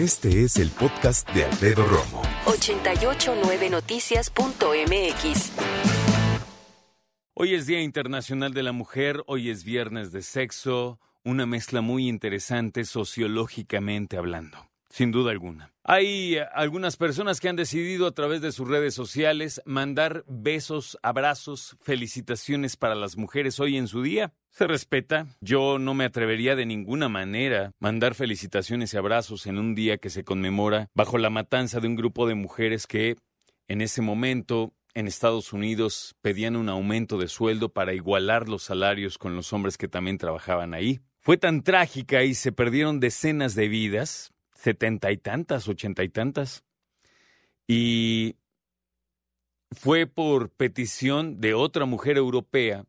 Este es el podcast de Alfredo Romo. 889noticias.mx. Hoy es Día Internacional de la Mujer, hoy es Viernes de Sexo, una mezcla muy interesante sociológicamente hablando sin duda alguna. Hay eh, algunas personas que han decidido a través de sus redes sociales mandar besos, abrazos, felicitaciones para las mujeres hoy en su día. Se respeta. Yo no me atrevería de ninguna manera mandar felicitaciones y abrazos en un día que se conmemora bajo la matanza de un grupo de mujeres que en ese momento en Estados Unidos pedían un aumento de sueldo para igualar los salarios con los hombres que también trabajaban ahí. Fue tan trágica y se perdieron decenas de vidas setenta y tantas, ochenta y tantas. Y fue por petición de otra mujer europea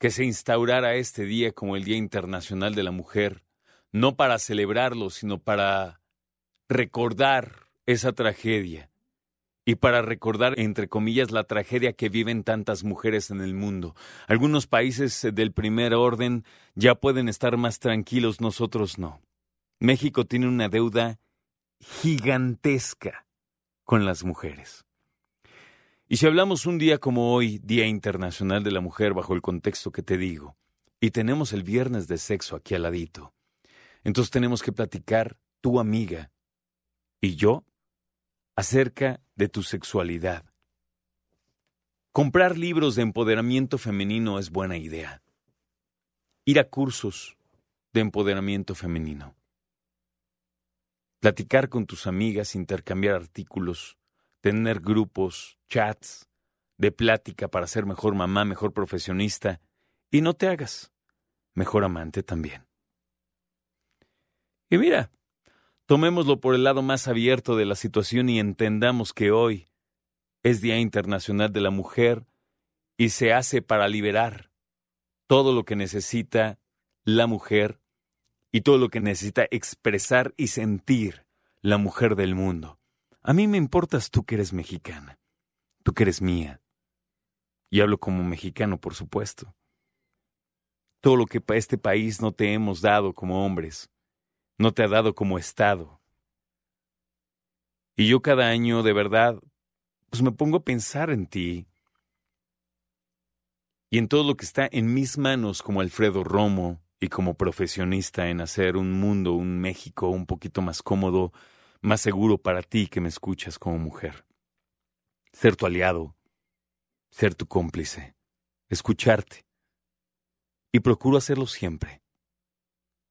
que se instaurara este día como el Día Internacional de la Mujer, no para celebrarlo, sino para recordar esa tragedia y para recordar, entre comillas, la tragedia que viven tantas mujeres en el mundo. Algunos países del primer orden ya pueden estar más tranquilos, nosotros no. México tiene una deuda gigantesca con las mujeres. Y si hablamos un día como hoy, Día Internacional de la Mujer, bajo el contexto que te digo, y tenemos el viernes de sexo aquí al ladito, entonces tenemos que platicar, tu amiga y yo, acerca de tu sexualidad. Comprar libros de empoderamiento femenino es buena idea. Ir a cursos de empoderamiento femenino platicar con tus amigas, intercambiar artículos, tener grupos, chats de plática para ser mejor mamá, mejor profesionista, y no te hagas mejor amante también. Y mira, tomémoslo por el lado más abierto de la situación y entendamos que hoy es Día Internacional de la Mujer y se hace para liberar todo lo que necesita la mujer y todo lo que necesita expresar y sentir la mujer del mundo. A mí me importas tú que eres mexicana, tú que eres mía. Y hablo como mexicano, por supuesto. Todo lo que para este país no te hemos dado como hombres, no te ha dado como Estado. Y yo cada año, de verdad, pues me pongo a pensar en ti y en todo lo que está en mis manos como Alfredo Romo, y como profesionista en hacer un mundo, un México un poquito más cómodo, más seguro para ti que me escuchas como mujer. Ser tu aliado, ser tu cómplice, escucharte. Y procuro hacerlo siempre.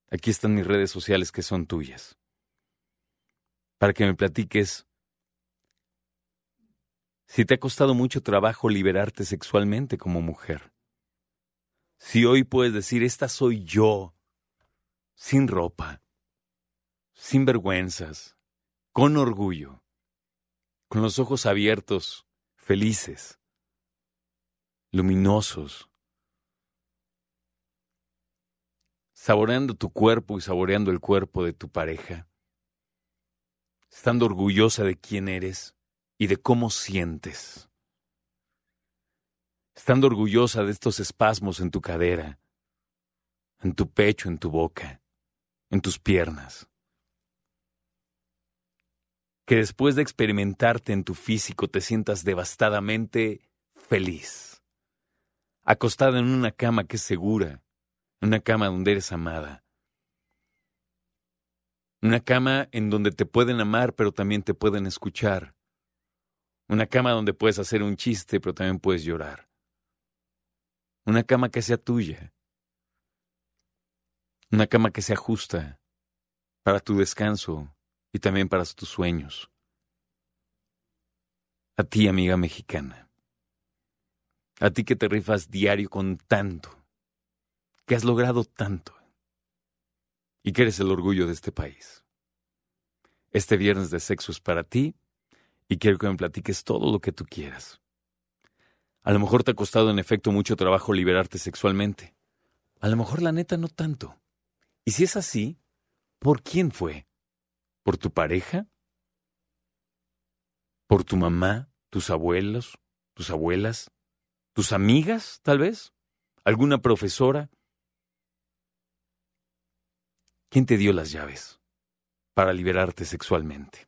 Aquí están mis redes sociales que son tuyas. Para que me platiques si te ha costado mucho trabajo liberarte sexualmente como mujer si hoy puedes decir, esta soy yo, sin ropa, sin vergüenzas, con orgullo, con los ojos abiertos, felices, luminosos, saboreando tu cuerpo y saboreando el cuerpo de tu pareja, estando orgullosa de quién eres y de cómo sientes estando orgullosa de estos espasmos en tu cadera, en tu pecho, en tu boca, en tus piernas. Que después de experimentarte en tu físico te sientas devastadamente feliz, acostada en una cama que es segura, una cama donde eres amada. Una cama en donde te pueden amar pero también te pueden escuchar. Una cama donde puedes hacer un chiste pero también puedes llorar una cama que sea tuya, una cama que sea justa para tu descanso y también para tus sueños. A ti, amiga mexicana, a ti que te rifas diario con tanto, que has logrado tanto y que eres el orgullo de este país. Este viernes de sexo es para ti y quiero que me platiques todo lo que tú quieras. A lo mejor te ha costado en efecto mucho trabajo liberarte sexualmente. A lo mejor la neta no tanto. Y si es así, ¿por quién fue? ¿Por tu pareja? ¿Por tu mamá? ¿Tus abuelos? ¿Tus abuelas? ¿Tus amigas, tal vez? ¿Alguna profesora? ¿Quién te dio las llaves? para liberarte sexualmente.